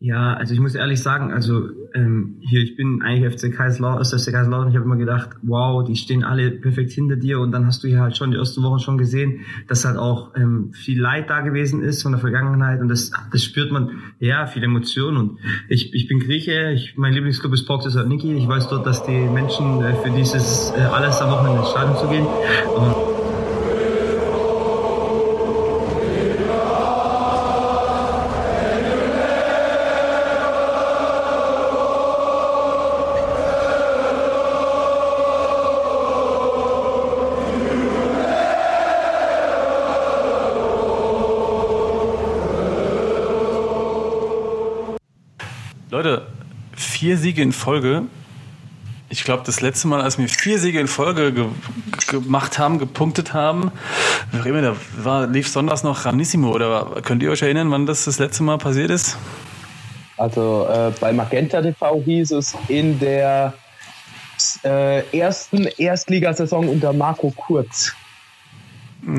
Ja, also ich muss ehrlich sagen, also ähm, hier, ich bin eigentlich FC Kaiserslautern, aus FC Kaiserslautern, ich habe immer gedacht, wow, die stehen alle perfekt hinter dir. Und dann hast du hier halt schon die ersten Wochen schon gesehen, dass halt auch ähm, viel Leid da gewesen ist von der Vergangenheit. Und das, das spürt man, ja, viel Emotion und ich, ich bin Grieche, ich, mein Lieblingsclub ist Porto Saloniki, ich weiß dort, dass die Menschen äh, für dieses äh, alles am Wochenende ins Stadion zu gehen. Und vier Siege in Folge. Ich glaube, das letzte Mal, als wir vier Siege in Folge ge gemacht haben, gepunktet haben, da war, lief sonntags noch Ranissimo. Oder könnt ihr euch erinnern, wann das das letzte Mal passiert ist? Also äh, bei Magenta TV hieß es in der äh, ersten Erstligasaison unter Marco Kurz.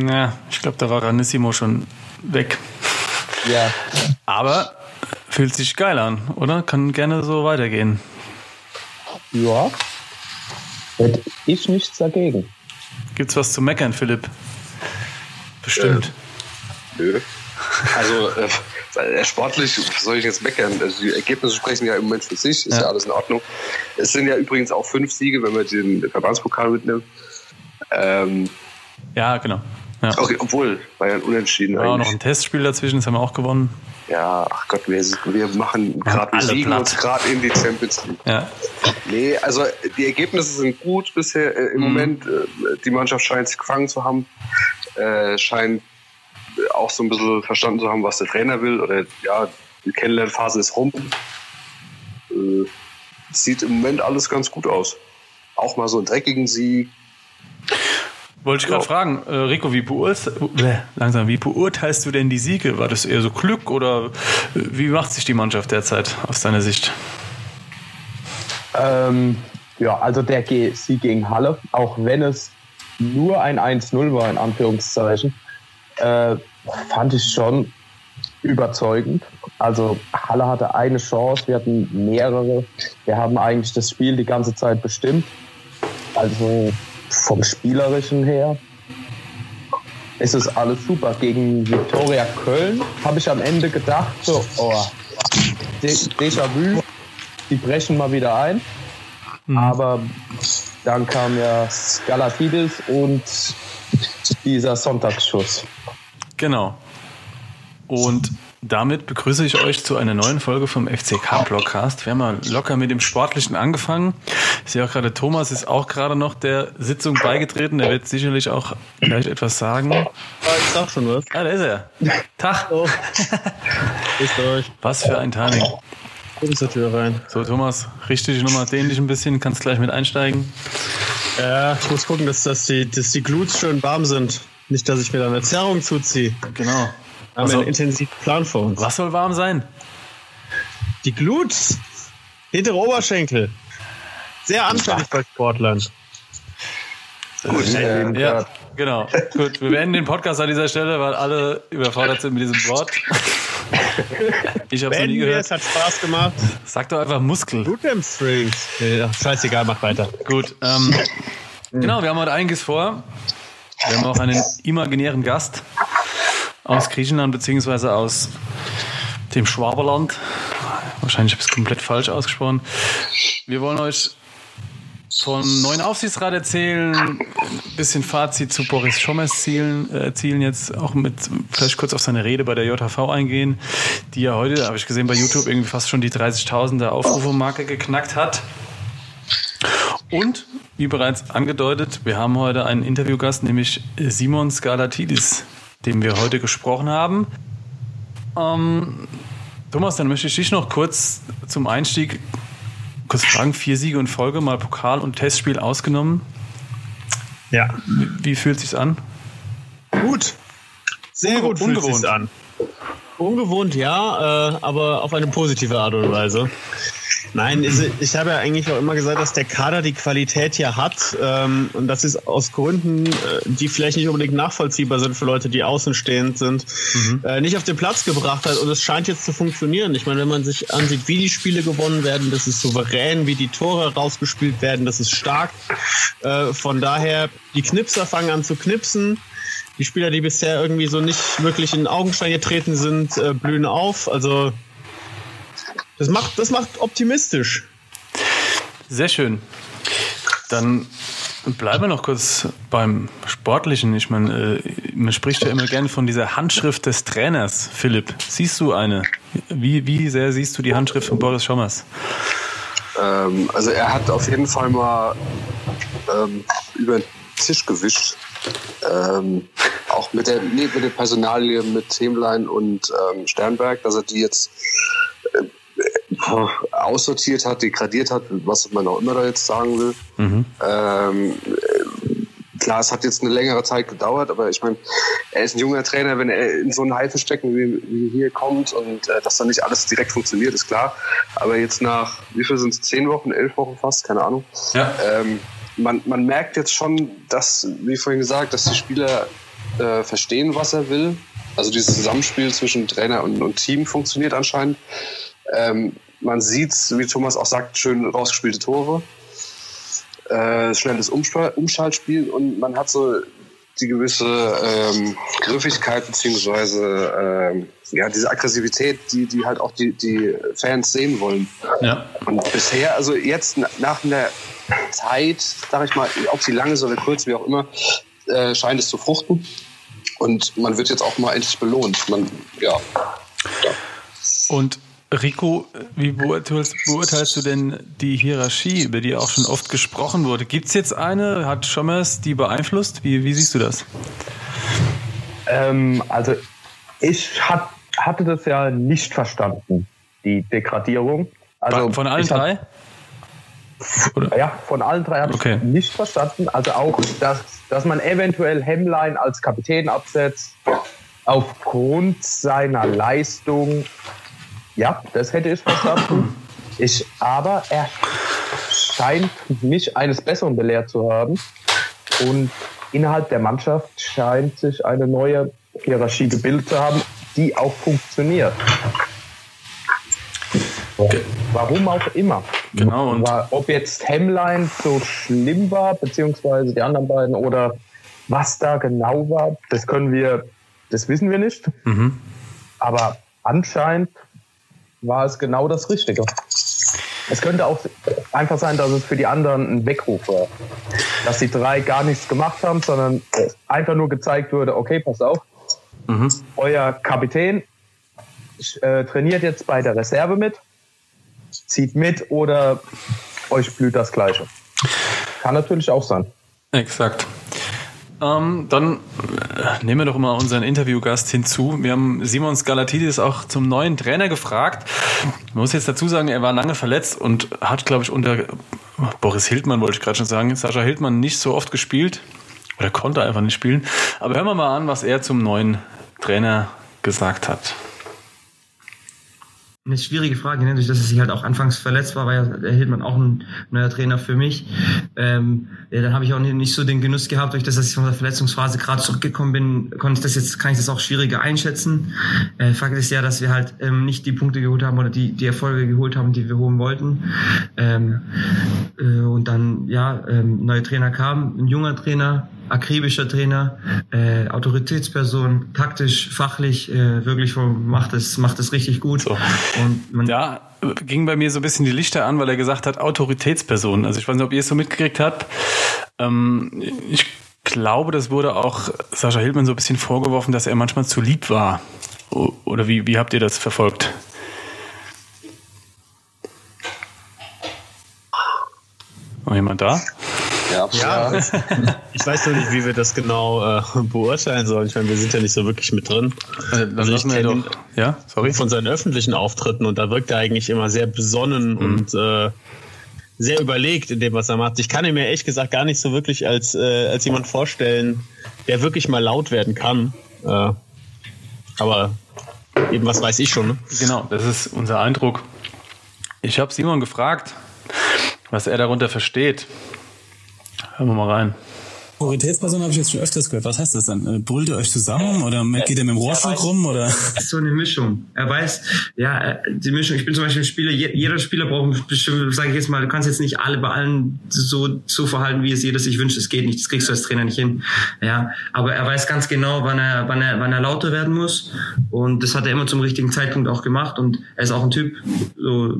Ja, ich glaube, da war Ranissimo schon weg. Ja. Aber Fühlt sich geil an, oder? Kann gerne so weitergehen. Ja. Hätte ich nichts dagegen. Gibt's was zu meckern, Philipp? Bestimmt. Äh, nö. Also äh, sportlich soll ich jetzt meckern. Also die Ergebnisse sprechen ja im Moment für sich, ist ja. ja. alles in Ordnung. Es sind ja übrigens auch fünf Siege, wenn man den Verbandspokal mitnimmt. Ähm, ja, genau. Ja. Okay, obwohl, ja ein Unentschieden. War auch noch ein Testspiel dazwischen, das haben wir auch gewonnen. Ja, ach Gott, wir, wir machen gerade, wir siegen platt. uns gerade in die Champions League. Ja. Nee, also die Ergebnisse sind gut bisher äh, im mhm. Moment. Äh, die Mannschaft scheint sich gefangen zu haben, äh, scheint auch so ein bisschen verstanden zu haben, was der Trainer will. Oder ja, die Kennenlernphase ist rum. Äh, sieht im Moment alles ganz gut aus. Auch mal so einen dreckigen Sieg. Wollte ich gerade ja. fragen, äh, Rico, wie, beurteilst, äh, langsam, wie beurteilst du denn die Siege? War das eher so Glück oder äh, wie macht sich die Mannschaft derzeit aus deiner Sicht? Ähm, ja, also der Sieg gegen Halle, auch wenn es nur ein 1-0 war, in Anführungszeichen, äh, fand ich schon überzeugend. Also Halle hatte eine Chance, wir hatten mehrere. Wir haben eigentlich das Spiel die ganze Zeit bestimmt. Also vom Spielerischen her ist es alles super. Gegen Viktoria Köln habe ich am Ende gedacht, so, oh, Déjà-vu, die brechen mal wieder ein. Mhm. Aber dann kam ja Skalatidis und dieser Sonntagsschuss. Genau. Und damit begrüße ich euch zu einer neuen Folge vom FCK Blockcast. Wir haben mal locker mit dem Sportlichen angefangen. Ich sehe auch gerade, Thomas ist auch gerade noch der Sitzung beigetreten. Der wird sicherlich auch gleich etwas sagen. Ah, ich sag schon was. Ah, da ist er. Tag. Oh. Ist euch. Was für ein Timing. Komm zur Tür rein. So, Thomas, richtig nochmal dehn dich ein bisschen, kannst gleich mit einsteigen. Ja, ich muss gucken, dass, dass, die, dass die Gluts schön warm sind. Nicht, dass ich mir da eine Zerrung zuziehe. Genau. Wir haben also, einen intensiven Plan vor uns. Was soll warm sein? Die Glut. Hintere Oberschenkel. Sehr anfällig bei Sportlern. Gut, äh, ja, genau. Gut, wir beenden den Podcast an dieser Stelle, weil alle überfordert sind mit diesem Wort. Ich habe es nie gehört. Es hat Spaß gemacht. Sag doch einfach Muskel. Gluten-Strings. Ja, scheißegal, mach weiter. Gut. Ähm, genau, wir haben heute einiges vor. Wir haben auch einen imaginären Gast aus Griechenland beziehungsweise aus dem Schwaberland. Wahrscheinlich habe ich es komplett falsch ausgesprochen. Wir wollen euch vom neuen Aufsichtsrat erzählen, ein bisschen Fazit zu Boris Schommers Zielen, äh, Zielen jetzt auch mit vielleicht kurz auf seine Rede bei der JHV eingehen, die ja heute, habe ich gesehen bei YouTube, irgendwie fast schon die 30.000er Aufrufe-Marke geknackt hat. Und, wie bereits angedeutet, wir haben heute einen Interviewgast, nämlich Simon Skalatidis dem wir heute gesprochen haben. Ähm, Thomas, dann möchte ich dich noch kurz zum Einstieg kurz fragen. Vier Siege in Folge, mal Pokal und Testspiel ausgenommen. Ja. Wie, wie fühlt sich's an? Gut. Sehr gut fühlt Ungewohnt. sich's an. Ungewohnt, ja, äh, aber auf eine positive Art und Weise. Nein, ich habe ja eigentlich auch immer gesagt, dass der Kader die Qualität hier hat. Ähm, und das ist aus Gründen, äh, die vielleicht nicht unbedingt nachvollziehbar sind für Leute, die außenstehend sind, mhm. äh, nicht auf den Platz gebracht hat. Und es scheint jetzt zu funktionieren. Ich meine, wenn man sich ansieht, wie die Spiele gewonnen werden, das ist souverän, wie die Tore rausgespielt werden, das ist stark. Äh, von daher, die Knipser fangen an zu knipsen. Die Spieler, die bisher irgendwie so nicht wirklich in Augenschein getreten sind, äh, blühen auf. Also das macht, das macht optimistisch. Sehr schön. Dann bleiben wir noch kurz beim Sportlichen. Ich meine, äh, man spricht ja immer gerne von dieser Handschrift des Trainers. Philipp, siehst du eine? Wie, wie sehr siehst du die Handschrift von Boris Schommers? Ähm, also er hat auf jeden Fall mal ähm, über den Tisch gewischt. Ähm, auch mit der, nee, mit der Personalie mit Hemlein und ähm, Sternberg, dass er die jetzt aussortiert hat, degradiert hat, was man auch immer da jetzt sagen will. Mhm. Ähm, klar, es hat jetzt eine längere Zeit gedauert, aber ich meine, er ist ein junger Trainer, wenn er in so ein Haifischstecken wie, wie hier kommt und äh, dass dann nicht alles direkt funktioniert, ist klar. Aber jetzt nach, wie viel sind es, zehn Wochen, elf Wochen fast, keine Ahnung. Ja. Ähm, man, man merkt jetzt schon, dass, wie vorhin gesagt, dass die Spieler äh, verstehen, was er will. Also dieses Zusammenspiel zwischen Trainer und, und Team funktioniert anscheinend. Ähm, man sieht, wie Thomas auch sagt, schön rausgespielte Tore, äh, schnelles Umschaltspiel und man hat so die gewisse ähm, Griffigkeit beziehungsweise ähm, ja diese Aggressivität, die die halt auch die die Fans sehen wollen. Ja. Und bisher, also jetzt nach einer Zeit, sag ich mal, ob sie lange ist oder kurz, wie auch immer, äh, scheint es zu fruchten. Und man wird jetzt auch mal endlich belohnt. Man, ja. ja. Und Rico, wie beurteilst, beurteilst, du denn die Hierarchie, über die auch schon oft gesprochen wurde? Gibt es jetzt eine? Hat Schommers die beeinflusst? Wie, wie siehst du das? Ähm, also ich hat, hatte das ja nicht verstanden, die Degradierung. Also von allen drei? Oder? Ja, von allen drei habe okay. ich nicht verstanden. Also auch, dass, dass man eventuell Hemmlein als Kapitän absetzt, aufgrund seiner Leistung ja, das hätte ich verstanden. Ich, aber er scheint mich eines Besseren belehrt zu haben. Und innerhalb der Mannschaft scheint sich eine neue Hierarchie gebildet zu haben, die auch funktioniert. Warum auch immer. Genau. Und ob jetzt Hemline so schlimm war, beziehungsweise die anderen beiden, oder was da genau war, das können wir, das wissen wir nicht. Mhm. Aber anscheinend war es genau das Richtige. Es könnte auch einfach sein, dass es für die anderen ein Weckruf war. Dass die drei gar nichts gemacht haben, sondern einfach nur gezeigt wurde, okay, pass auf, mhm. euer Kapitän äh, trainiert jetzt bei der Reserve mit, zieht mit oder euch blüht das Gleiche. Kann natürlich auch sein. Exakt. Ähm, dann äh, nehmen wir doch mal unseren Interviewgast hinzu. Wir haben Simon Skalatidis auch zum neuen Trainer gefragt. Man muss jetzt dazu sagen, er war lange verletzt und hat, glaube ich, unter Boris Hildmann, wollte ich gerade schon sagen, Sascha Hildmann nicht so oft gespielt oder konnte einfach nicht spielen. Aber hören wir mal an, was er zum neuen Trainer gesagt hat. Eine schwierige Frage, dadurch, dass er sich halt auch anfangs verletzt war, war ja Hildmann auch ein neuer Trainer für mich. Ähm, ja, dann habe ich auch nicht so den Genuss gehabt, durch das, dass ich von der Verletzungsphase gerade zurückgekommen bin, konnte ich das jetzt, kann ich das auch schwieriger einschätzen. Äh, Fakt ist ja, dass wir halt ähm, nicht die Punkte geholt haben oder die, die Erfolge geholt haben, die wir holen wollten. Ähm, äh, und dann, ja, ähm, neue Trainer kam, ein junger Trainer, akribischer Trainer, äh, Autoritätsperson, taktisch, fachlich, äh, wirklich macht es, macht es richtig gut. So. Und man ja, ging bei mir so ein bisschen die Lichter an, weil er gesagt hat, Autoritätsperson. Also ich weiß nicht, ob ihr es so mitgekriegt habt. Ähm, ich glaube, das wurde auch Sascha Hildmann so ein bisschen vorgeworfen, dass er manchmal zu lieb war. Oder wie, wie habt ihr das verfolgt? Noch jemand da? Ja, ja. ich weiß noch nicht, wie wir das genau äh, beurteilen sollen. Ich meine, wir sind ja nicht so wirklich mit drin. Äh, dann also ich wir doch. Ja, sorry. Von seinen öffentlichen Auftritten und da wirkt er eigentlich immer sehr besonnen mhm. und äh, sehr überlegt in dem, was er macht. Ich kann ihn mir ehrlich gesagt gar nicht so wirklich als, äh, als jemand vorstellen, der wirklich mal laut werden kann. Äh, aber eben was weiß ich schon. Ne? Genau, das ist unser Eindruck. Ich habe Simon gefragt, was er darunter versteht. Hören wir mal rein. Autoritätsperson habe ich jetzt schon öfters gehört. Was heißt das dann? Äh, brüllt ihr euch zusammen oder geht ihr mit dem Rohrstock rum? Oder? Das ist so eine Mischung. Er weiß, ja, äh, die Mischung. Ich bin zum Beispiel ein Spieler, jeder Spieler braucht bestimmt, sage ich jetzt mal, du kannst jetzt nicht alle bei allen so, so verhalten, wie es jeder sich wünscht. Das geht nicht, das kriegst du als Trainer nicht hin. Ja, aber er weiß ganz genau, wann er, wann er, wann er lauter werden muss. Und das hat er immer zum richtigen Zeitpunkt auch gemacht. Und er ist auch ein Typ, so,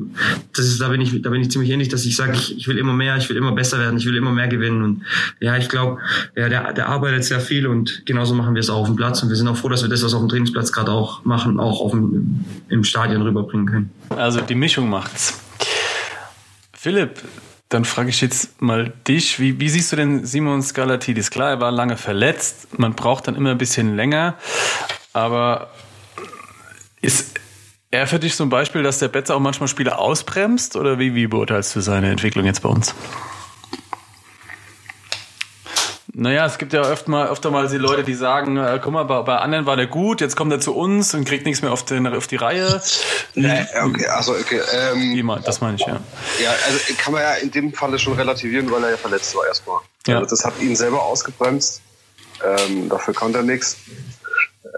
das ist, da bin ich, da bin ich ziemlich ähnlich, dass ich sage, ich, ich will immer mehr, ich will immer besser werden, ich will immer mehr gewinnen. Und ja, ich glaube, ja, der, der arbeitet sehr viel und genauso machen wir es auch auf dem Platz. Und wir sind auch froh, dass wir das, was auf dem Trainingsplatz gerade auch machen, auch auf dem, im Stadion rüberbringen können. Also die Mischung macht's. Philipp, dann frage ich jetzt mal dich, wie, wie siehst du denn Simon Skalatidis? Klar, er war lange verletzt, man braucht dann immer ein bisschen länger, aber ist er für dich ein Beispiel, dass der Betzer auch manchmal Spiele ausbremst oder wie, wie beurteilst du seine Entwicklung jetzt bei uns? Naja, es gibt ja öfter mal, öfter mal die Leute, die sagen, äh, guck mal, bei, bei anderen war der gut, jetzt kommt er zu uns und kriegt nichts mehr auf, den, auf die Reihe. Nee, okay, also okay. Ähm, das meine ich, ja. Ja, also kann man ja in dem Falle schon relativieren, weil er ja verletzt war erstmal. Ja. Also das hat ihn selber ausgebremst. Ähm, dafür konnte er nichts.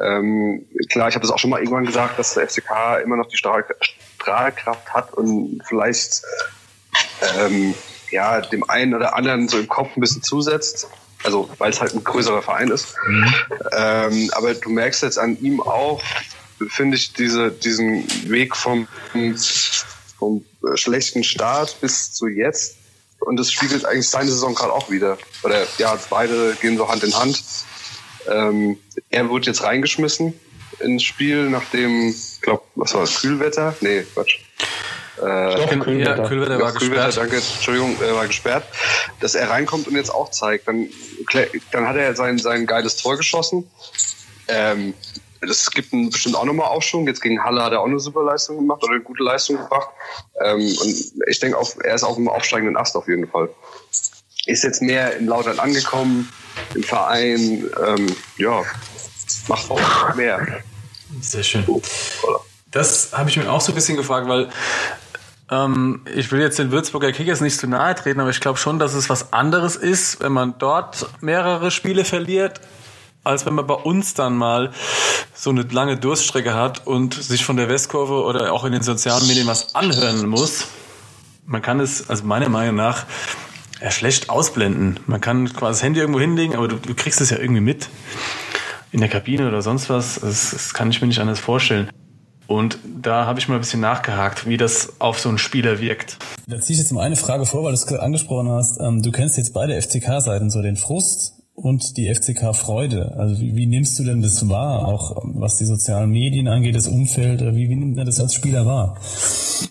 Ähm, klar, ich habe das auch schon mal irgendwann gesagt, dass der FCK immer noch die Strahl, Strahlkraft hat und vielleicht ähm, ja, dem einen oder anderen so im Kopf ein bisschen zusetzt. Also weil es halt ein größerer Verein ist. Mhm. Ähm, aber du merkst jetzt an ihm auch, finde ich, diese, diesen Weg vom, vom schlechten Start bis zu jetzt. Und das spiegelt eigentlich seine Saison gerade auch wieder. Oder ja, beide gehen so Hand in Hand. Ähm, er wurde jetzt reingeschmissen ins Spiel, nachdem, ich glaube, was war das, Kühlwetter? Nee, Quatsch. Äh, Doch, Ja, Kühlwetter. Kühlwetter war Kühlwetter, gesperrt. danke, Entschuldigung, er war gesperrt, dass er reinkommt und jetzt auch zeigt. Dann, dann hat er sein, sein geiles Tor geschossen. Ähm, das gibt einen bestimmt auch nochmal Aufschwung. Jetzt gegen Halle hat er auch eine super Leistung gemacht oder eine gute Leistung gebracht. Ähm, und ich denke, auf, er ist auf dem aufsteigenden Ast auf jeden Fall. Ist jetzt mehr in Lautern angekommen, im Verein, ähm, ja, macht auch mehr. Sehr schön. Das habe ich mir auch so ein bisschen gefragt, weil ähm, ich will jetzt den Würzburger Kickers nicht zu nahe treten, aber ich glaube schon, dass es was anderes ist, wenn man dort mehrere Spiele verliert, als wenn man bei uns dann mal so eine lange Durststrecke hat und sich von der Westkurve oder auch in den sozialen Medien was anhören muss. Man kann es, also meiner Meinung nach, ja, schlecht ausblenden. Man kann quasi das Handy irgendwo hinlegen, aber du, du kriegst es ja irgendwie mit. In der Kabine oder sonst was. Das, das kann ich mir nicht anders vorstellen. Und da habe ich mal ein bisschen nachgehakt, wie das auf so einen Spieler wirkt. Da ziehe ich jetzt mal eine Frage vor, weil du es angesprochen hast. Ähm, du kennst jetzt beide FCK-Seiten, so den Frust und die FCK-Freude. Also wie, wie nimmst du denn das wahr, auch was die sozialen Medien angeht, das Umfeld? Wie, wie nimmt man das als Spieler wahr?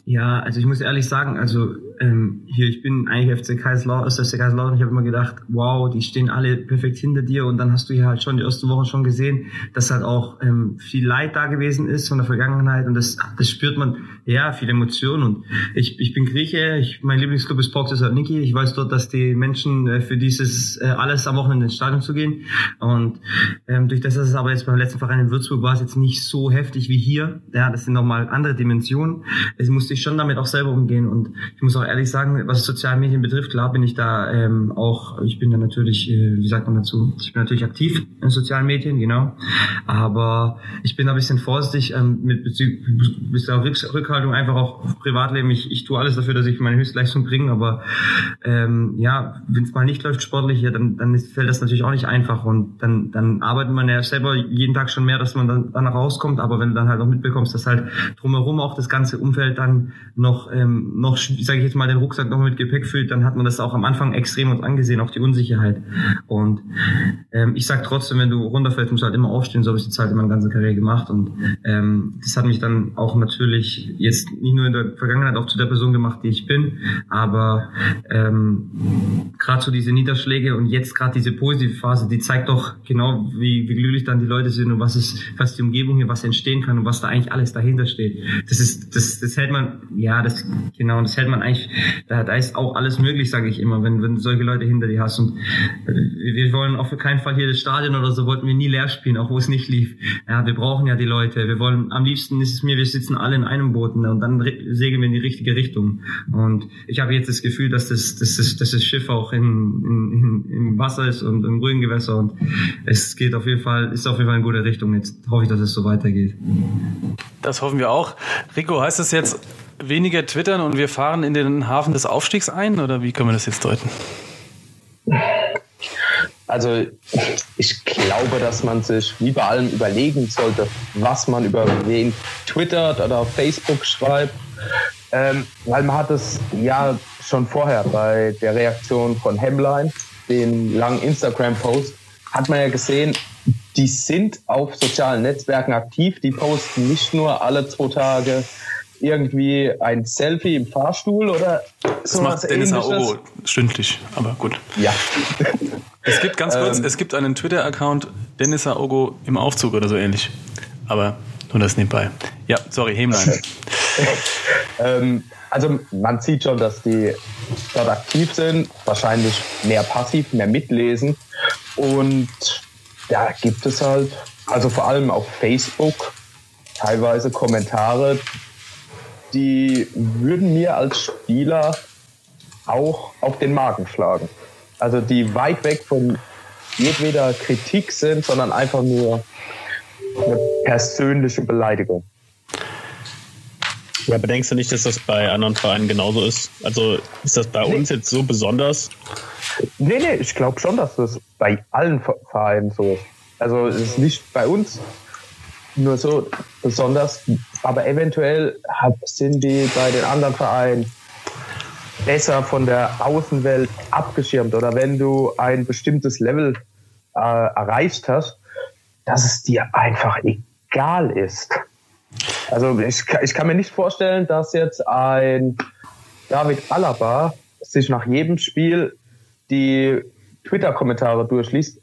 Ja, also ich muss ehrlich sagen, also ähm, hier, ich bin eigentlich FC Kaiserslautern, aus FC Kaiserslautern, ich habe immer gedacht, wow, die stehen alle perfekt hinter dir und dann hast du hier halt schon die ersten Wochen schon gesehen, dass halt auch ähm, viel Leid da gewesen ist von der Vergangenheit und das, das spürt man, ja, viel Emotion und ich, ich bin Grieche, ich, mein Lieblingsclub ist Porto Saloniki, ich weiß dort, dass die Menschen äh, für dieses äh, alles am Wochenende ins Stadion zu gehen. Und ähm, durch das, dass es aber jetzt beim letzten Verein in Würzburg war es jetzt nicht so heftig wie hier, ja, das sind nochmal andere Dimensionen, es musste ich schon damit auch selber umgehen. Und ich muss auch ehrlich sagen, was soziale Medien betrifft, klar bin ich da ähm, auch, ich bin da natürlich, äh, wie sagt man dazu, ich bin natürlich aktiv in sozialen Medien, genau, aber ich bin da ein bisschen vorsichtig ähm, mit Bezug, bisschen auch Rück- Rückhaltung, einfach auch Privatleben, ich, ich tue alles dafür, dass ich meine Höchstleistung bringe, aber ähm, ja, wenn es mal nicht läuft sportlich, ja, dann, dann ist, fällt das natürlich auch nicht einfach und dann, dann arbeitet man ja selber jeden Tag schon mehr, dass man dann danach rauskommt, aber wenn du dann halt auch mitbekommst, dass halt drumherum auch das ganze Umfeld dann noch, ähm, noch sage ich jetzt mal, den Rucksack noch mit Gepäck füllt, dann hat man das auch am Anfang extrem uns angesehen, auch die Unsicherheit. Und ähm, ich sag trotzdem, wenn du runterfällst, musst du halt immer aufstehen, so habe ich die Zeit in meiner ganzen Karriere gemacht und ähm, das hat mich dann auch natürlich jetzt nicht nur in der Vergangenheit auch zu der Person gemacht, die ich bin, aber ähm, gerade so diese Niederschläge und jetzt gerade diese positive Phase, die zeigt doch genau, wie, wie glücklich dann die Leute sind und was ist, was die Umgebung hier, was entstehen kann und was da eigentlich alles dahinter steht. Das ist, das, das hält man, ja, das, genau, das hält man eigentlich, da, da ist auch alles möglich, sage ich immer, wenn, wenn solche Leute hinter dir hast. Und äh, wir wollen auf keinen Fall hier das Stadion oder so wollten wir nie leer spielen, auch wo es nicht lief. Ja, wir brauchen ja die Leute. Wir wollen, am liebsten ist es mir, wir sitzen alle in einem Boot ne, und dann segeln wir in die richtige Richtung. Und ich habe jetzt das Gefühl, dass das, das, dass das Schiff auch in, in, in, im Wasser ist und im ruhigen Gewässer und es geht auf jeden Fall, ist auf jeden Fall in gute Richtung. Jetzt hoffe ich, dass es so weitergeht. Das hoffen wir auch. Rico, heißt das jetzt weniger twittern und wir fahren in den Hafen des Aufstiegs ein oder wie können wir das jetzt deuten? Also ich glaube, dass man sich wie bei allem überlegen sollte, was man über wen twittert oder auf Facebook schreibt. Ähm, weil man hat es ja schon vorher bei der Reaktion von Hemline, den langen Instagram-Post, hat man ja gesehen, die sind auf sozialen Netzwerken aktiv. Die posten nicht nur alle zwei Tage irgendwie ein Selfie im Fahrstuhl oder so. Das macht Dennis Aogo stündlich, aber gut. Ja. Es gibt ganz kurz, ähm, es gibt einen Twitter-Account Dennis Aogo im Aufzug oder so ähnlich. Aber nur das nebenbei. Ja, sorry, Hemlein. ähm, also man sieht schon, dass die dort aktiv sind, wahrscheinlich mehr passiv, mehr mitlesen. Und da gibt es halt, also vor allem auf Facebook, teilweise Kommentare, die würden mir als Spieler auch auf den Magen schlagen. Also die weit weg von jedweder Kritik sind, sondern einfach nur eine persönliche Beleidigung. Ja, bedenkst du nicht, dass das bei anderen Vereinen genauso ist? Also ist das bei nee. uns jetzt so besonders? Nee, nee, ich glaube schon, dass das bei allen Vereinen so ist. Also es ist nicht bei uns nur so besonders, aber eventuell sind die bei den anderen Vereinen besser von der Außenwelt abgeschirmt oder wenn du ein bestimmtes Level äh, erreicht hast, dass es dir einfach egal ist. Also ich, ich kann mir nicht vorstellen, dass jetzt ein David Alaba sich nach jedem Spiel die Twitter-Kommentare durchliest,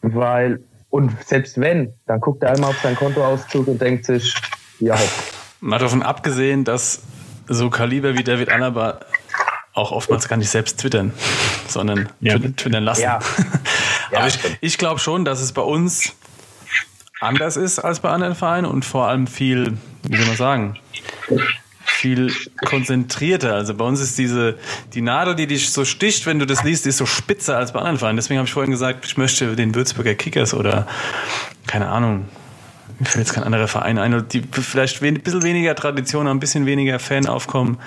weil und selbst wenn, dann guckt er einmal auf seinen Kontoauszug und denkt sich, ja. Mal davon abgesehen, dass so Kaliber wie David Alaba auch oftmals gar nicht selbst twittern, sondern ja. twittern lassen. Ja. Aber ich, ich glaube schon, dass es bei uns anders ist als bei anderen Vereinen und vor allem viel, wie soll man sagen, viel konzentrierter. Also bei uns ist diese, die Nadel, die dich so sticht, wenn du das liest, ist so spitzer als bei anderen Vereinen. Deswegen habe ich vorhin gesagt, ich möchte den Würzburger Kickers oder, keine Ahnung, mir fällt jetzt kein anderer Verein ein, die vielleicht ein bisschen weniger Tradition haben, ein bisschen weniger Fanaufkommen,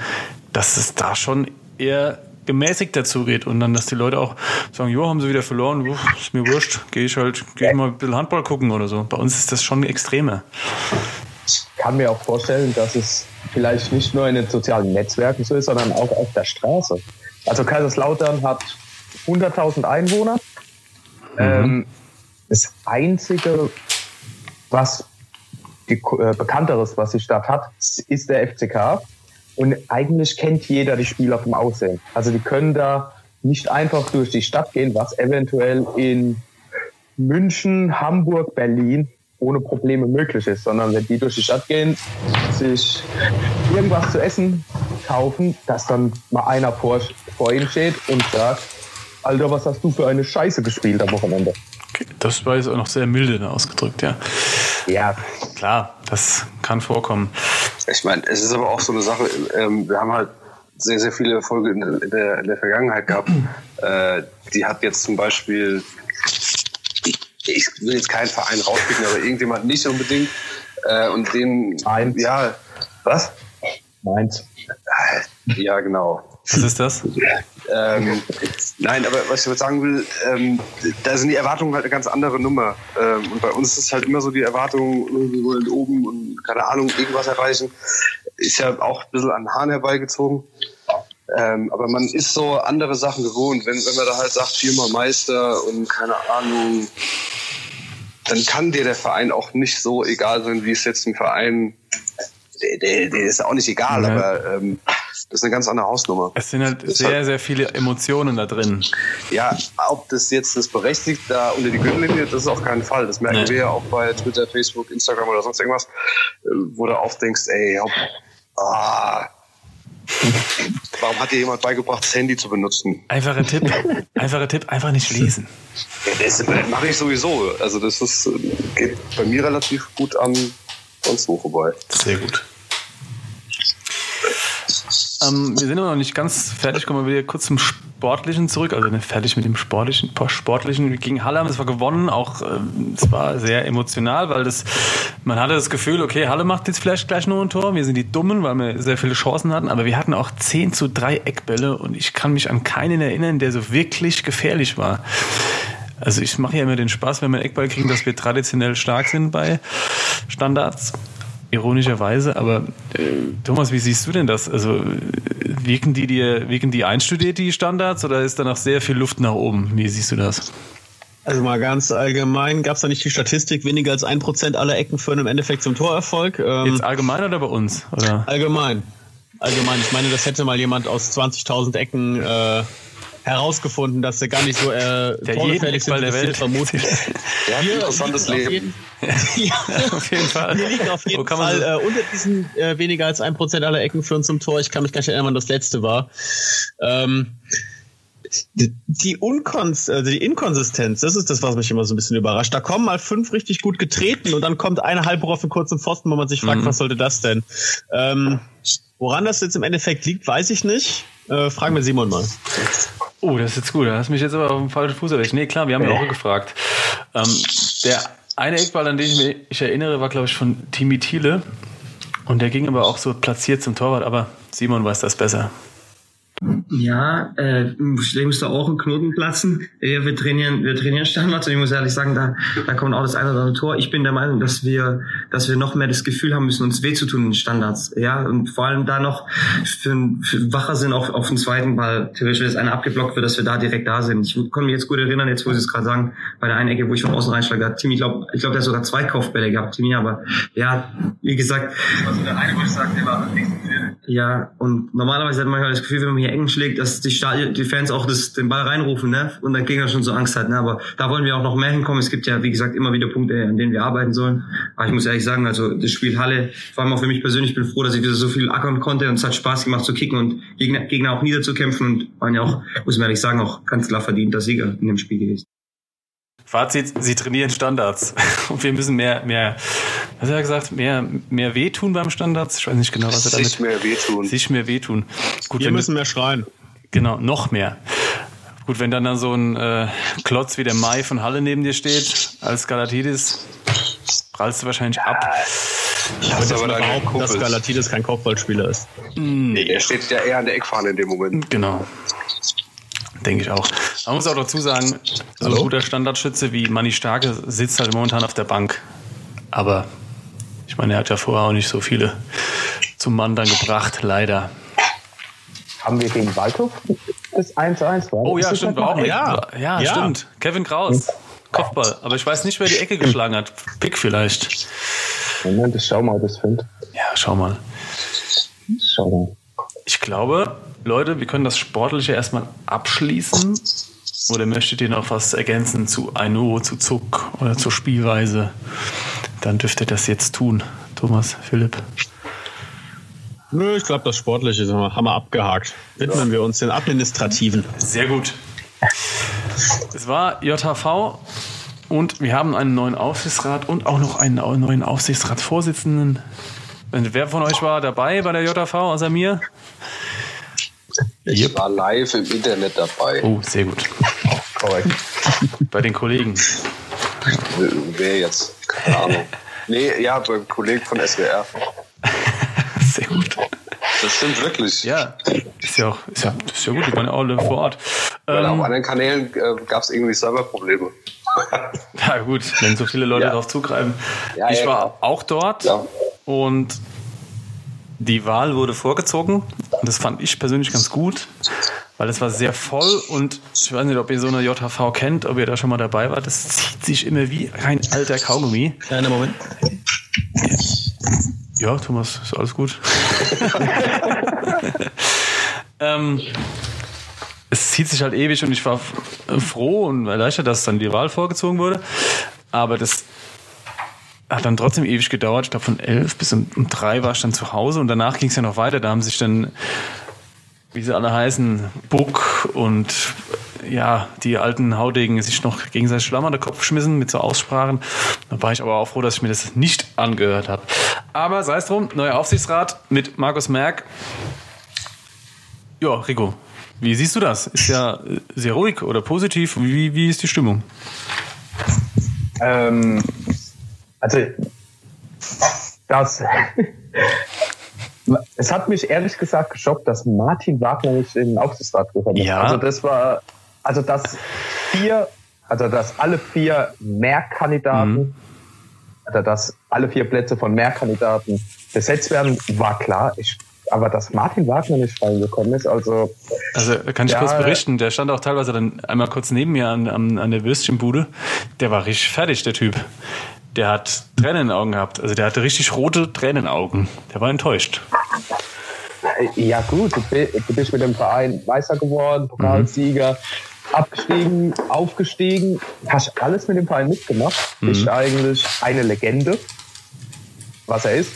dass es da schon eher gemäßigt dazugeht und dann, dass die Leute auch sagen, jo, haben sie wieder verloren, Uff, ist mir wurscht, gehe ich halt, gehe ich mal ein bisschen Handball gucken oder so. Bei uns ist das schon extremer. Ich kann mir auch vorstellen, dass es vielleicht nicht nur in den sozialen Netzwerken so ist, sondern auch auf der Straße. Also Kaiserslautern hat 100.000 Einwohner. Mhm. Ähm, das Einzige, was die, äh, bekannteres, was die Stadt hat, ist der FCK. Und eigentlich kennt jeder die Spieler vom Aussehen. Also die können da nicht einfach durch die Stadt gehen, was eventuell in München, Hamburg, Berlin ohne Probleme möglich ist, sondern wenn die durch die Stadt gehen, sich irgendwas zu essen kaufen, dass dann mal einer vor, vor ihnen steht und sagt, Alter, was hast du für eine Scheiße gespielt am Wochenende? Das war jetzt auch noch sehr milde ausgedrückt, ja. Ja. Klar, das kann vorkommen. Ich meine, es ist aber auch so eine Sache, ähm, wir haben halt sehr, sehr viele Erfolge in der, in der Vergangenheit gehabt. Äh, die hat jetzt zum Beispiel ich will jetzt keinen Verein rauspicken, aber irgendjemand nicht unbedingt. Äh, und den, Eins. ja, was? Meins. Ja, genau. Was ist das? ähm, nein, aber was ich sagen will, ähm, da sind die Erwartungen halt eine ganz andere Nummer. Ähm, und bei uns ist halt immer so die Erwartung, wir wollen oben und keine Ahnung, irgendwas erreichen. Ist ja auch ein bisschen an den Hahn herbeigezogen. Ähm, aber man ist so andere Sachen gewohnt. Wenn, wenn man da halt sagt, viermal Meister und keine Ahnung, dann kann dir der Verein auch nicht so egal sein, wie es jetzt ein Verein, der, der, der ist auch nicht egal, ja. aber ähm, das ist eine ganz andere Hausnummer. Es sind halt sehr, halt, sehr viele Emotionen da drin. Ja, ob das jetzt das berechtigt, da unter die Gürtellinie, das ist auf keinen Fall. Das merken nee. wir ja auch bei Twitter, Facebook, Instagram oder sonst irgendwas, äh, wo du oft denkst, ey, ob, ah, Warum hat dir jemand beigebracht, das Handy zu benutzen? Einfacher Tipp, einfacher Tipp, einfach nicht lesen. Ja, das mache ich sowieso. Also das ist, geht bei mir relativ gut an sonst wo vorbei. Sehr gut. Ähm, wir sind aber noch nicht ganz fertig. Kommen wir wieder kurz zum Sportlichen zurück. Also nicht fertig mit dem Sportlichen. Sportlichen gegen Halle haben es war gewonnen. Auch äh, es war sehr emotional, weil das, man hatte das Gefühl, okay, Halle macht jetzt vielleicht gleich nur ein Tor. Wir sind die Dummen, weil wir sehr viele Chancen hatten. Aber wir hatten auch 10 zu 3 Eckbälle und ich kann mich an keinen erinnern, der so wirklich gefährlich war. Also ich mache ja immer den Spaß, wenn wir einen Eckball kriegen, dass wir traditionell stark sind bei Standards ironischerweise, aber äh, Thomas, wie siehst du denn das? Also wirken die dir, wirken die einstudiert, die Standards, oder ist da noch sehr viel Luft nach oben? Wie siehst du das? Also mal ganz allgemein, gab es da nicht die Statistik, weniger als ein Prozent aller Ecken führen im Endeffekt zum Torerfolg? Ähm, Jetzt allgemein oder bei uns? Oder? Allgemein. Allgemein. Ich meine, das hätte mal jemand aus 20.000 Ecken äh, herausgefunden, dass sie gar nicht so äh, torgefährlich sind, der Welt vermuten. ja, ein interessantes Leben. ja, auf jeden Fall. Wir liegen auf jeden Fall äh, unter diesen äh, weniger als ein Prozent aller Ecken führen zum Tor. Ich kann mich gar nicht erinnern, wann das letzte war. Ähm, die, Unkons also die Inkonsistenz, das ist das, was mich immer so ein bisschen überrascht. Da kommen mal fünf richtig gut getreten und dann kommt eine halbe auf einen kurzen Pfosten, wo man sich fragt, mhm. was sollte das denn? Ähm, woran das jetzt im Endeffekt liegt, weiß ich nicht. Äh, fragen wir Simon mal. Oh, das ist jetzt gut. Da hast mich jetzt aber auf dem falschen Fuß erwischt. Nee, klar, wir haben ja auch gefragt. Ähm, der eine Eckball, an den ich mich erinnere, war, glaube ich, von Timi Thiele. Und der ging aber auch so platziert zum Torwart. Aber Simon weiß das besser. Ja, äh, musste auch ein Knoten platzen. Wir trainieren, wir trainieren Standards und ich muss ehrlich sagen, da, da kommt auch das eine oder andere Tor. Ich bin der Meinung, dass wir, dass wir noch mehr das Gefühl haben müssen, uns weh zu tun in Standards. Ja, und vor allem da noch für, für wacher sind auf, auf den zweiten Ball. Theoretisch, wenn das eine abgeblockt wird, dass wir da direkt da sind. Ich kann mich jetzt gut erinnern, jetzt wo Sie es gerade sagen, bei der einen Ecke, wo ich von außen reinschlage, hat Timmy, ich glaube, ich glaube, der hat sogar zwei Kaufbälle gehabt, Timmy, aber ja, wie gesagt. Also der eine, wo ich sage, der war nicht so viel. Ja, und normalerweise hat man halt das Gefühl, wenn man hier eng schlägt, dass die, Stadion, die Fans auch das, den Ball reinrufen, ne? Und der Gegner schon so Angst hat, ne? Aber da wollen wir auch noch mehr hinkommen. Es gibt ja, wie gesagt, immer wieder Punkte, an denen wir arbeiten sollen. Aber ich muss ehrlich sagen, also das Spiel Halle, vor allem auch für mich persönlich, ich bin froh, dass ich wieder so viel ackern konnte und es hat Spaß gemacht zu kicken und Gegner, Gegner auch niederzukämpfen und waren ja auch, muss man ehrlich sagen, auch ganz klar verdienter Sieger in dem Spiel gewesen. Fazit, sie trainieren Standards. Und wir müssen mehr, mehr, was hat er gesagt, mehr, mehr wehtun beim Standards? Ich weiß nicht genau, was er damit... Sich mehr wehtun. Sich mehr wehtun. Gut, wir müssen mehr schreien. Genau, noch mehr. Gut, wenn dann, dann so ein äh, Klotz wie der Mai von Halle neben dir steht, als Galatidis, prallst du wahrscheinlich ab. Ich würde aber behaupten, dass Galatidis kein Kopfballspieler ist. Nee, der steht ja eher an der Eckfahne in dem Moment. Genau. Denke ich auch. Man muss auch dazu sagen, so ein guter Standardschütze wie Manni Starke sitzt halt momentan auf der Bank. Aber ich meine, er hat ja vorher auch nicht so viele zum Mann dann gebracht, leider. Haben wir gegen Waldhof das 1-1 Oh ja, stimmt. War auch ja. ja, ja, stimmt. Kevin Kraus. Kopfball. Aber ich weiß nicht, wer die Ecke geschlagen hat. Pick vielleicht. Moment, ich schau mal, das finde. Ja, schau mal. Schau mal. Ich glaube, Leute, wir können das Sportliche erstmal abschließen. Oder möchtet ihr noch was ergänzen zu Aino, zu Zuck oder zur Spielweise? Dann dürft ihr das jetzt tun. Thomas, Philipp. Nö, ich glaube, das Sportliche haben wir abgehakt. Widmen wir uns den Administrativen. Sehr gut. Es war JHV und wir haben einen neuen Aufsichtsrat und auch noch einen neuen Aufsichtsratsvorsitzenden. Wer von euch war dabei bei der JHV außer mir? Ich yep. war live im Internet dabei. Oh, sehr gut. Korrekt. Bei den Kollegen. Wer jetzt? Keine Ahnung. Nee, ja, beim Kollegen von SWR. Sehr gut. Das stimmt wirklich. Ja, ist ja auch, ist ja, ist ja gut, die waren ja alle vor Ort. Weil ähm, auf anderen Kanälen äh, gab es irgendwie Serverprobleme. ja, gut, wenn so viele Leute ja. darauf zugreifen. Ja, ich ja, war klar. auch dort und die Wahl wurde vorgezogen. Und das fand ich persönlich ganz gut, weil es war sehr voll und ich weiß nicht, ob ihr so eine JHV kennt, ob ihr da schon mal dabei wart. Das zieht sich immer wie ein alter Kaugummi. Kleiner Moment. Ja, Thomas, ist alles gut. Ähm, es zieht sich halt ewig und ich war froh und erleichtert, dass dann die Wahl vorgezogen wurde. Aber das hat dann trotzdem ewig gedauert. Ich glaube, von elf bis um, um drei war ich dann zu Hause und danach ging es ja noch weiter. Da haben sich dann, wie sie alle heißen, Buck und ja, die alten Haudegen sich noch gegenseitig Schlamm an den Kopf geschmissen mit so Aussprachen. Da war ich aber auch froh, dass ich mir das nicht angehört habe. Aber sei es drum, neuer Aufsichtsrat mit Markus Merck. Ja, Rico, wie siehst du das? Ist ja sehr ruhig oder positiv? Wie, wie ist die Stimmung? Ähm, also, das. es hat mich ehrlich gesagt geschockt, dass Martin Wagner nicht in den Aufsichtsrat gehört hat. Ja. Also, das war. Also, dass vier. Also, dass alle vier Mehrkandidaten. Mhm. Also, dass alle vier Plätze von Mehrkandidaten besetzt werden, war klar. Ich, aber dass Martin Wagner nicht reingekommen ist, also. Also kann ich Ja, kurz berichten, der stand auch teilweise dann einmal kurz neben mir an, an, an der Würstchenbude. Der war richtig fertig, der Typ. Der hat Tränen in den Augen gehabt. Also der hatte richtig rote Tränenaugen. Der war enttäuscht. Ja gut, du bi- du bist mit dem Verein Meister geworden, Pokalsieger, abgestiegen, aufgestiegen, hast alles mit dem Verein mitgemacht, bist eigentlich eine Legende, was er ist.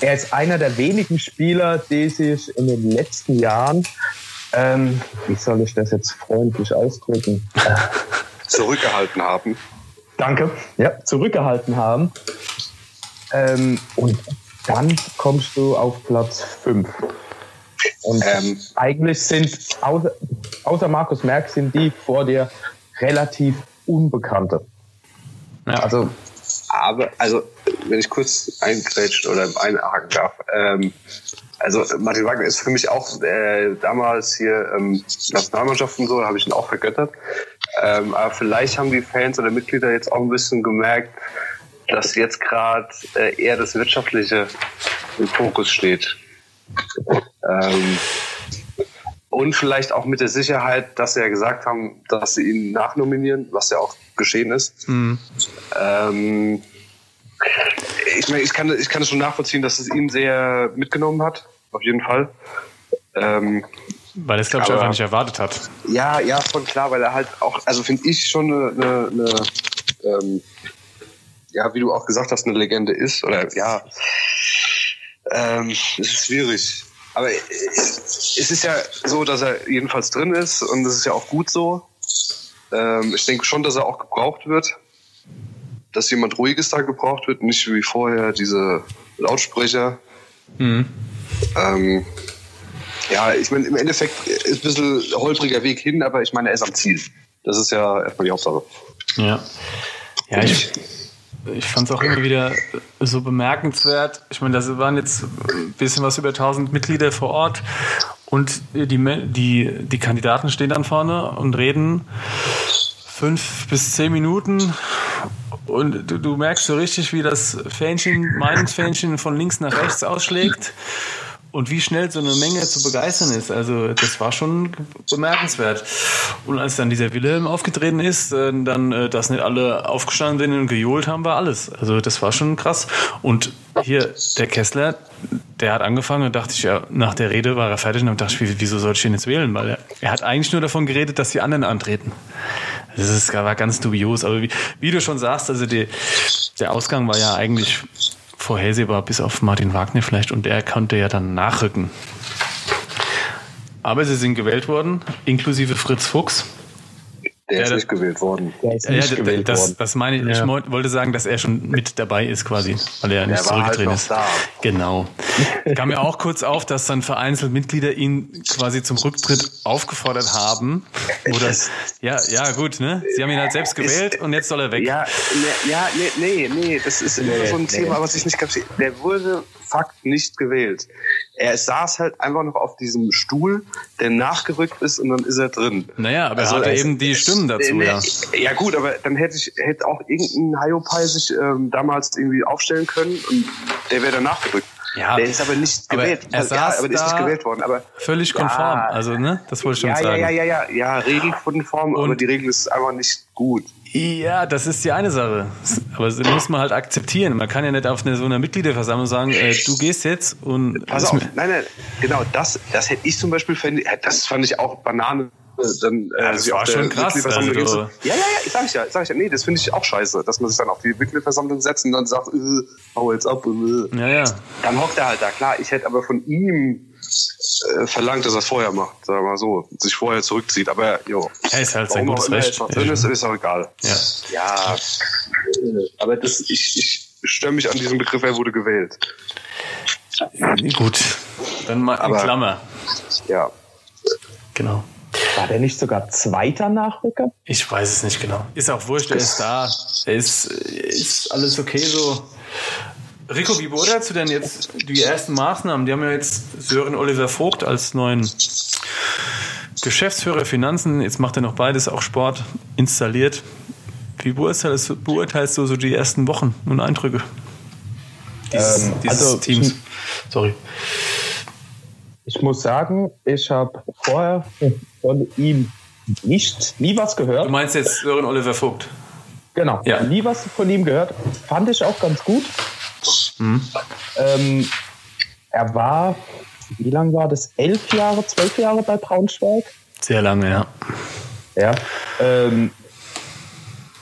Er ist einer der wenigen Spieler, die sich in den letzten Jahren, ähm, wie soll ich das jetzt freundlich ausdrücken? Zurückgehalten haben. Danke. Ja, zurückgehalten haben. Ähm, und dann kommst du auf Platz 5. Und Ähm. eigentlich sind, außer, außer Markus Merck, sind die vor dir relativ Unbekannte. Ja. Also, Aber, also, wenn ich kurz eingrätschen oder einhaken darf, ähm, also Martin Wagner ist für mich auch äh, damals hier ähm, Nationalmannschaft und so, da habe ich ihn auch vergöttert. Ähm, aber vielleicht haben die Fans oder Mitglieder jetzt auch ein bisschen gemerkt, dass jetzt gerade äh, eher das Wirtschaftliche im Fokus steht. Ähm, und vielleicht auch mit der Sicherheit, dass sie ja gesagt haben, dass sie ihn nachnominieren, was ja auch geschehen ist. Mhm. Ähm, ich meine, ich kann, ich kann es schon nachvollziehen, dass es ihn sehr mitgenommen hat, auf jeden Fall. Ähm, Weil er es, glaube ich, einfach nicht erwartet hat. ja, ja, voll klar, weil er halt auch, also finde ich schon eine, eine, eine ähm, ja, wie du auch gesagt hast, eine Legende ist. Oder ja, ähm, es ist schwierig. Aber äh, es ist ja so, dass er jedenfalls drin ist und das ist ja auch gut so. Ähm, ich denke schon, dass er auch gebraucht wird. Dass jemand Ruhiges da gebraucht wird, nicht wie vorher diese Lautsprecher. Mhm. Ähm, ja, ich meine, im Endeffekt ist ein bisschen holpriger Weg hin, aber ich meine, er ist am Ziel. Das ist ja erstmal die Hauptsache. Ja. Ja, ich, ich fand es auch immer wieder so bemerkenswert. Ich meine, das waren jetzt ein bisschen was über 1000 Mitglieder vor Ort und die, die, die Kandidaten stehen dann vorne und reden fünf bis zehn Minuten und du, du merkst so richtig, wie das Fähnchen, Meinungsfähnchen von links nach rechts ausschlägt und wie schnell so eine Menge zu begeistern ist. Also das war schon bemerkenswert. Und als dann dieser Wilhelm aufgetreten ist, äh, dann, äh, dass nicht alle aufgestanden sind und gejohlt haben, war alles. Also das war schon krass. Und hier der Kessler, der hat angefangen und dachte ich, ja, nach der Rede war er fertig und dachte ich, wie- wieso soll ich den jetzt wählen? Weil er, er hat eigentlich nur davon geredet, dass die anderen antreten. Das ist, war ganz dubios. Aber wie, wie du schon sagst, also die, der Ausgang war ja eigentlich vorhersehbar, bis auf Martin Wagner vielleicht, und der konnte ja dann nachrücken. Aber sie sind gewählt worden, inklusive Fritz Fuchs. Der Ja, ist nicht gewählt worden. der ist Ja, nicht d- gewählt das, worden. das meine ich. Ich Ja. mo- wollte sagen, dass er schon mit dabei ist quasi, weil er nicht halt zurückgetreten noch ist. da. Genau. Kam mir auch kurz auf, dass dann vereinzelt Mitglieder ihn quasi zum Rücktritt aufgefordert haben. Oder, ja, ja, gut, ne? Sie haben ihn halt selbst gewählt und jetzt soll er weg. Ja, ne, ja, nee, nee, nee, das ist immer Nee, so ein nee. Thema, was ich nicht kapiere. Der wurde Fakt nicht gewählt. Er saß halt einfach noch auf diesem Stuhl, der nachgerückt ist und dann ist er drin. Naja, aber Also er hatte eben die Stimmen dazu, Nee, ja. Ja gut, aber dann hätte ich hätte auch irgendein Hayopai sich ähm, damals irgendwie aufstellen können und der wäre dann nachgerückt. Ja, der ist aber nicht aber gewählt. er ja, saß aber der ist nicht gewählt worden. Aber Völlig konform. Ja. Also, ne? Das wollte ich schon ja, ja, sagen. ja, ja, ja, ja, regelkonform, aber die Regel ist einfach nicht gut. Ja, das ist die eine Sache. Aber das muss man halt akzeptieren. Man kann ja nicht auf eine, so einer Mitgliederversammlung sagen, äh, du gehst jetzt und. Pass auf, nein, nein, genau, das, das hätte ich zum Beispiel, das fand ich auch Banane. Dann, äh, Ja, das war schon krass, also hinzu- ja, ja, ja, sag ich ja, sag ich ja, nee, das finde ich auch scheiße, dass man sich dann auf die Mitgliederversammlung setzt und dann sagt, äh, hau jetzt ab. Äh. Ja, ja. Dann hockt er halt da, klar, ich hätte aber von ihm verlangt, dass er es vorher macht, sagen wir mal so, sich vorher zurückzieht, aber jo. Er ist halt sein gutes immer Recht. drin ist, ist auch egal. Ja. Ja, äh, aber das, ich, ich störe mich an diesem Begriff, er wurde gewählt. Gut. Dann mal in Aber- Klammer. Ja. Genau. War der nicht sogar zweiter Nachrücker? Ich weiß es nicht genau. Ist auch wurscht, er ist da. Er ist, ist alles okay so. Rico, wie beurteilst du denn jetzt die ersten Maßnahmen? Die haben ja jetzt Sören Oliver Vogt als neuen Geschäftsführer Finanzen, jetzt macht er noch beides, auch Sport, installiert. Wie beurteilst, du- beurteilst du so die ersten Wochen und Eindrücke dieses, Ähm, dieses also, Teams? Sorry. Ich muss sagen, ich habe vorher von ihm nicht, nie was Du gehört. meinst jetzt Sören Oliver Vogt? Genau, Ja. nie was von ihm gehört. Fand ich auch ganz gut. Mhm. Ähm, er war, wie lange war das? Elf Jahre, zwölf Jahre bei Braunschweig? Sehr lange, ja. Ja. Ähm,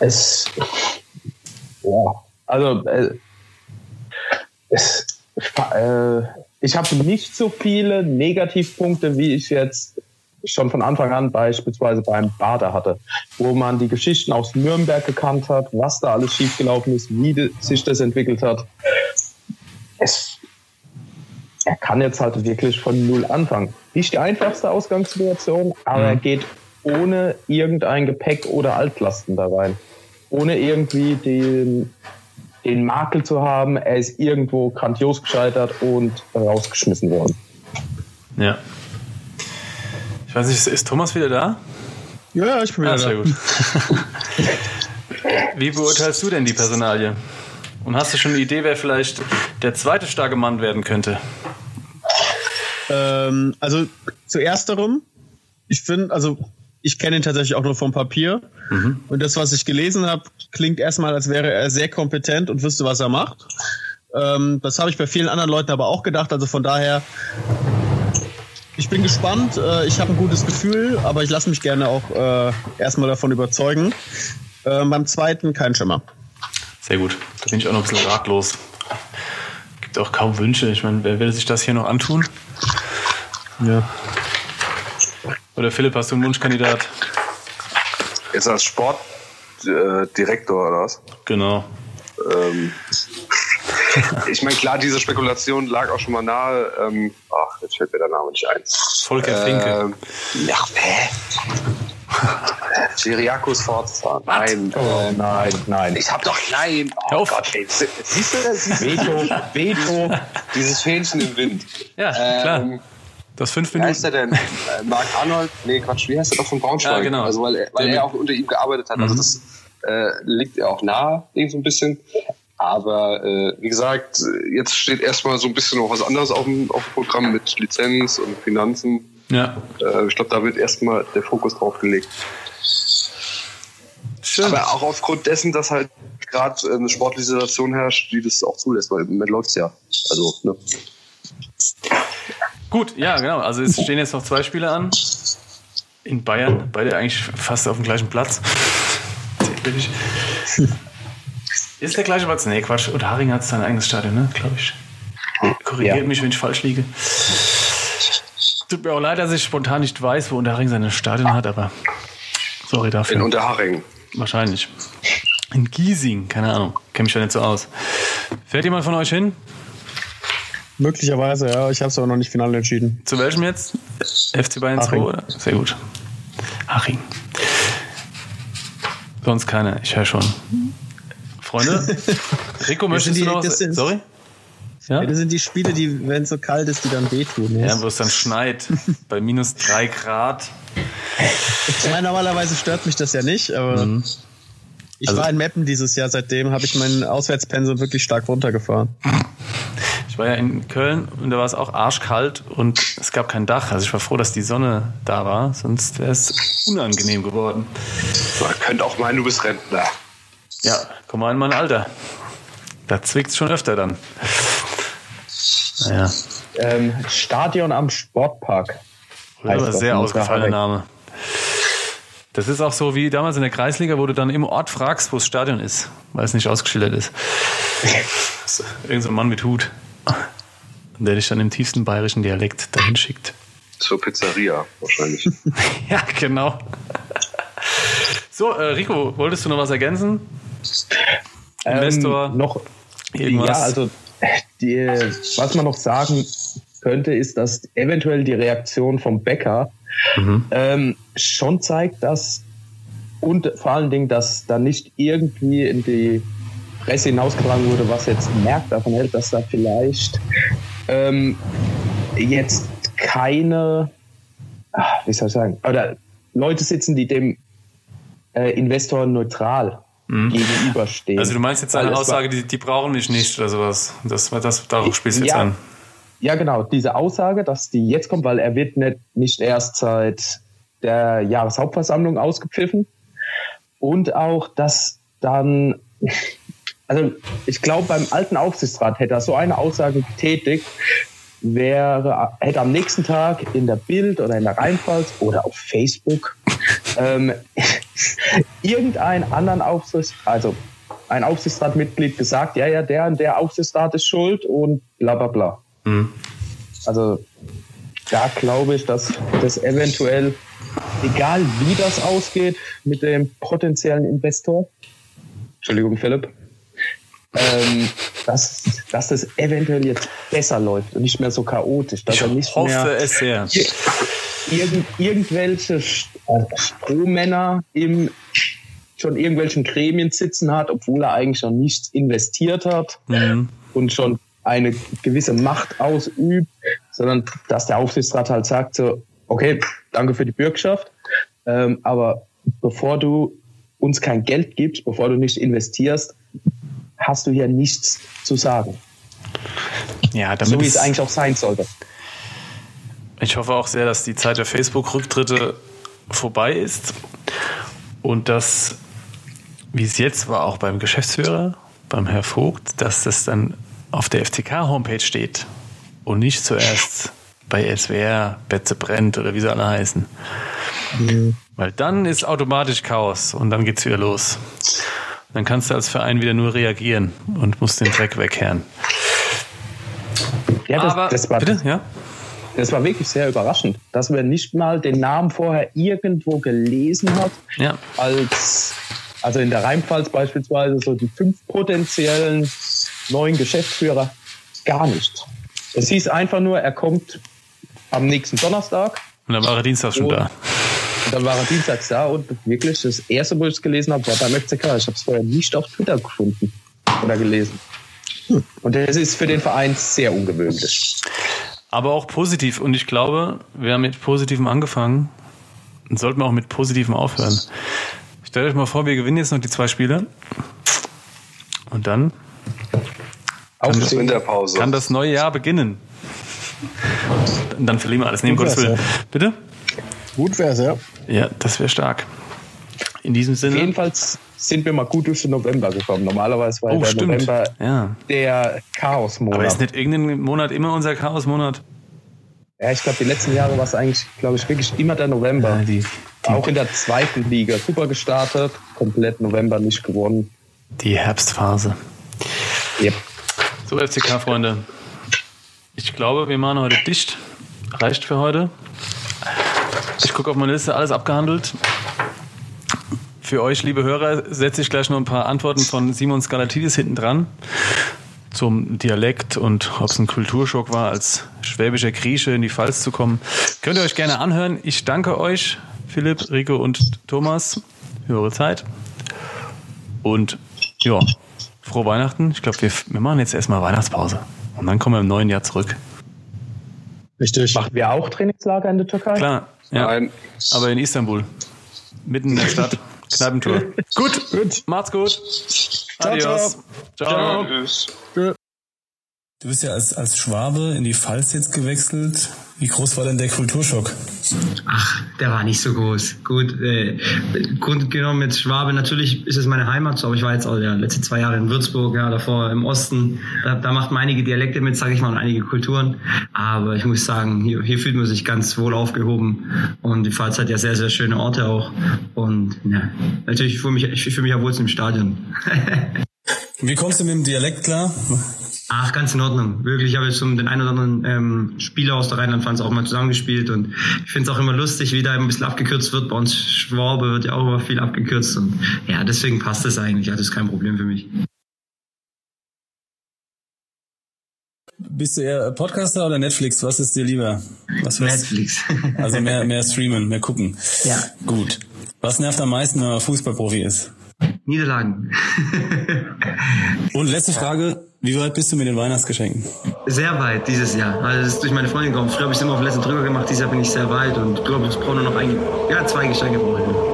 es. Ja. Also, äh, es, äh, ich habe nicht so viele Negativpunkte, wie ich jetzt schon von Anfang an beispielsweise beim Bader hatte, wo man die Geschichten aus Nürnberg gekannt hat, was da alles schiefgelaufen ist, wie sich das entwickelt hat. Es, er kann jetzt halt wirklich von Null anfangen. Nicht die einfachste Ausgangssituation, aber er geht ohne irgendein Gepäck oder Altlasten da rein. Ohne irgendwie den, den Makel zu haben, er ist irgendwo grandios gescheitert und rausgeschmissen worden. Ja. Ich weiß nicht, ist- Thomas wieder da? Ja, ja, ich bin wieder Ah, sehr da. gut. Wie beurteilst du denn die Personalie? Und hast du schon eine Idee, wer vielleicht der zweite starke Mann werden könnte? Ähm, also zu ersterem, ich finde, also ich kenne ihn tatsächlich auch nur vom Papier. Und das, was ich gelesen habe, klingt erstmal, als wäre er sehr kompetent und wüsste, was er macht. Ähm, das habe ich bei vielen anderen Leuten aber auch gedacht. Also von daher, ich bin gespannt. Äh, ich habe ein gutes Gefühl, aber ich lasse mich gerne auch äh, erstmal davon überzeugen. Ähm, beim zweiten kein Schimmer. Sehr gut. Da bin ich auch noch ein bisschen ratlos. Gibt auch kaum Wünsche. Ich meine, wer will sich das hier noch antun? Ja. Oder Philipp, hast du einen Wunschkandidat? Ist er als Sportdirektor äh, oder was? Genau. Ähm, ich meine, klar, diese Spekulation lag auch schon mal nahe. Ähm, ach, jetzt fällt mir der Name nicht ein. Volker Finke. Ähm, ja, hä? Syriakus Forza. Nein. Oh nein, nein. Ich hab doch nein. Oh Hör auf. Gott, ey. Sie- Siehst du das? Veto, Veto. Dieses Fähnchen im Wind. Ja, klar. Ähm, Das fünf wie heißt er Minuten. denn? Äh, Marc Arnold? Nee, Quatsch, wie heißt er doch von Braunschweig? Ja, genau. Also, weil er, weil er auch unter ihm gearbeitet hat. Also, Mhm. das äh, liegt ja auch nahe, irgendwie so ein bisschen. Aber äh, wie gesagt, jetzt steht erstmal so ein bisschen noch was anderes auf dem, auf dem Programm mit Lizenz und Finanzen. Ja, Äh, ich glaube, da wird erstmal der Fokus drauf gelegt. schön. Aber auch aufgrund dessen, dass halt gerade eine sportliche Situation herrscht, die das auch zulässt, weil im Moment läuft's ja. Also, ne? Gut, ja, genau. Also es stehen jetzt noch zwei Spiele an. In Bayern, beide eigentlich fast auf dem gleichen Platz. Theoretisch. Ist der gleiche Platz? Nee, Quatsch. Und Haring hat sein eigenes Stadion, ne? Glaube ich. Korrigiert Ja. mich, wenn ich falsch liege. Tut mir auch leid, dass ich spontan nicht weiß, wo Unterharing sein Stadion hat, aber sorry dafür. In Unterhaching. Wahrscheinlich. In Giesing, keine Ahnung. Kenne mich da nicht so aus. Fährt jemand von euch hin? Möglicherweise, ja. Ich habe es aber noch nicht final entschieden. Zu welchem jetzt? FC Bayern 2 Aching. oder? Sehr gut. Aching. Sonst keiner, ich höre schon. Freunde? Rico, möchtest du die- noch was? Sorry? Ja? Ja, das sind die Spiele, die, wenn es so kalt ist, die dann wehtun. Ja, wo es dann schneit. Bei minus drei Grad. Ich meine, normalerweise stört mich das ja nicht, aber ich Also- war in Meppen dieses Jahr. Seitdem habe ich mein Auswärtspensum wirklich stark runtergefahren. Ich war ja in Köln und da war es auch arschkalt und es gab kein Dach. Also ich war froh, dass die Sonne da war, sonst wäre es unangenehm geworden. Man könnte auch meinen, du bist Rentner. Ja, komm mal in mein Alter. Da zwickt es schon öfter dann. Naja, Ähm, Stadion am Sportpark. das sehr ausgefallener Name. Das ist auch so wie damals in der Kreisliga, wo du dann im Ort fragst, wo das Stadion ist, weil es nicht ausgeschildert ist. Ist Irgend so ein Mann mit Hut, der dich dann im tiefsten bayerischen Dialekt dahin schickt. Zur Pizzeria wahrscheinlich. Ja, genau. So, äh, Rico, wolltest du noch was ergänzen? Investor, Ähm, noch, irgendwas? Ja, also die, was man noch sagen könnte, ist, dass eventuell die Reaktion vom Bäcker Mhm. ähm, schon zeigt, dass und vor allen Dingen, dass da nicht irgendwie in die Presse hinausgetragen wurde, was jetzt Merck davon hält, dass da vielleicht ähm, jetzt keine, ah, wie soll ich sagen, oder Leute sitzen, die dem äh, Investor neutral gegenüberstehen. Mhm. Also du meinst jetzt eine Aussage, die, die brauchen mich nicht oder sowas. Das, das, darauf spielst du jetzt Ja. an. Ja, genau, diese Aussage, dass die jetzt kommt, weil er wird nicht, nicht erst seit der Jahreshauptversammlung ausgepfiffen. Und auch, dass dann, also ich glaube, beim alten Aufsichtsrat hätte er so eine Aussage getätigt, wäre, hätte am nächsten Tag in der Bild oder in der Rheinpfalz oder auf Facebook ähm, irgendein anderen Aufsichtsrat, also ein Aufsichtsratmitglied gesagt, ja, ja, der und der Aufsichtsrat ist schuld und bla bla bla. Mhm. Also da glaube ich, dass das eventuell, egal wie das ausgeht mit dem potenziellen Investor, Entschuldigung Philipp, ähm, dass, dass das eventuell jetzt besser läuft und nicht mehr so chaotisch. Dass Ich er nicht hoffe mehr es sehr. Ir irgend, irgendwelche Äh, Strohmänner im schon irgendwelchen Gremien sitzen hat, obwohl er eigentlich noch nichts investiert hat Mhm. und schon eine gewisse Macht ausübt, sondern dass der Aufsichtsrat halt sagt so, okay, danke für die Bürgschaft, ähm, aber bevor du uns kein Geld gibst, bevor du nicht investierst, hast du hier nichts zu sagen. Ja, damit So wie es- eigentlich auch sein sollte. Ich hoffe auch sehr, dass die Zeit der Facebook-Rücktritte vorbei ist und dass, wie es jetzt war, auch beim Geschäftsführer, beim Herr Vogt, dass das dann auf der FCK-Homepage steht und nicht zuerst bei SWR, Betze brennt oder wie sie alle heißen. Weil dann ist automatisch Chaos und dann geht's wieder los. Dann kannst du als Verein wieder nur reagieren und musst den Dreck wegkehren. Ja, das, Aber, das, war, bitte, ja? Das war wirklich sehr überraschend, dass man nicht mal den Namen vorher irgendwo gelesen hat, Ja. als also in der Rheinpfalz beispielsweise so die fünf potenziellen neuen Geschäftsführer gar nicht. Es hieß einfach nur, er kommt am nächsten Donnerstag Und dann war er Dienstag schon da. und dann war er dienstags da und wirklich das erste, wo ich es gelesen habe, war beim FCK. Ich habe es vorher nicht auf Twitter gefunden oder gelesen. Und das ist für den Verein sehr ungewöhnlich. Aber auch positiv. Und ich glaube, wir haben mit Positivem angefangen und sollten auch mit Positivem aufhören. Stellt euch mal vor, wir gewinnen jetzt noch die zwei Spiele. Und dann Aufstehen. Winterpause. kann das neue Jahr beginnen. Und dann verlieren wir alles. Gut Gottes Willen. Bitte? Gut wär's, ja. Ja, das wäre stark. In diesem Sinne. Jedenfalls sind wir mal gut durch den November gekommen. Normalerweise war Oh, der stimmt. November Ja. der Chaosmonat. Aber ist nicht irgendein Monat immer unser Chaosmonat? Ja, ich glaube, die letzten Jahre war es eigentlich, glaube ich, wirklich immer der November. Ja, die, Auch in der zweiten Liga super gestartet, komplett November nicht gewonnen. die Herbstphase. Yep. So, FCK-Freunde. Ich glaube, wir machen heute dicht. Reicht für heute. Ich gucke auf meine Liste, alles abgehandelt. Für euch, liebe Hörer, setze ich gleich noch ein paar Antworten von Simon Skalatidis hinten dran zum Dialekt und ob es ein Kulturschock war, als schwäbischer Grieche in die Pfalz zu kommen. Könnt ihr euch gerne anhören. Ich danke euch, Philipp, Rico und Thomas, für eure Zeit. Und ja, frohe Weihnachten. Ich glaube, wir, wir machen jetzt erstmal Weihnachtspause. Und dann kommen wir im neuen Jahr zurück. Richtig. Machen wir auch Trainingslager in der Türkei? Klar, ja. Nein. Aber in Istanbul. Mitten in der Stadt. Kneipentour. gut, Gut. macht's gut. Ciao, Adios. ciao. Tschüss. Du bist ja als, als Schwabe in die Pfalz jetzt gewechselt. Wie groß war denn der Kulturschock? Ach, der war nicht so groß. Gut, äh, grundgenommen mit Schwabe, natürlich ist es meine Heimat, aber ich war jetzt auch ja, letzte zwei Jahre in Würzburg, ja, davor im Osten. Da, da macht man einige Dialekte mit, sage ich mal, und einige Kulturen. Aber ich muss sagen, hier, hier fühlt man sich ganz wohl aufgehoben. Und die Pfalz hat ja sehr, sehr schöne Orte auch. Und ja, natürlich fühle mich, ich fühle mich ja wohl im Stadion. Wie kommst du mit dem Dialekt klar? Ach, ganz in Ordnung. Wirklich, ich habe jetzt schon den einen oder anderen ähm, Spieler aus der Rheinland-Pfalz auch mal zusammengespielt und ich finde es auch immer lustig, wie da ein bisschen abgekürzt wird. Bei uns Schwabe wird ja auch immer viel abgekürzt und ja, deswegen passt es eigentlich. Ja, das ist kein Problem für mich. Bist du eher Podcaster oder Netflix? Was ist dir lieber? Was Netflix. also mehr, mehr streamen, mehr gucken. Ja. Gut. Was nervt am meisten, wenn man Fußballprofi ist? Niederlagen. Und letzte Frage, wie weit bist du mit den Weihnachtsgeschenken? Sehr weit dieses Jahr. Also das ist durch meine Freundin gekommen. Früher habe ich es immer auf letzten drüber gemacht, dieses Jahr bin ich sehr weit und glaube, ich brauche nur noch ein, ja, zwei Geschenke brauche ich.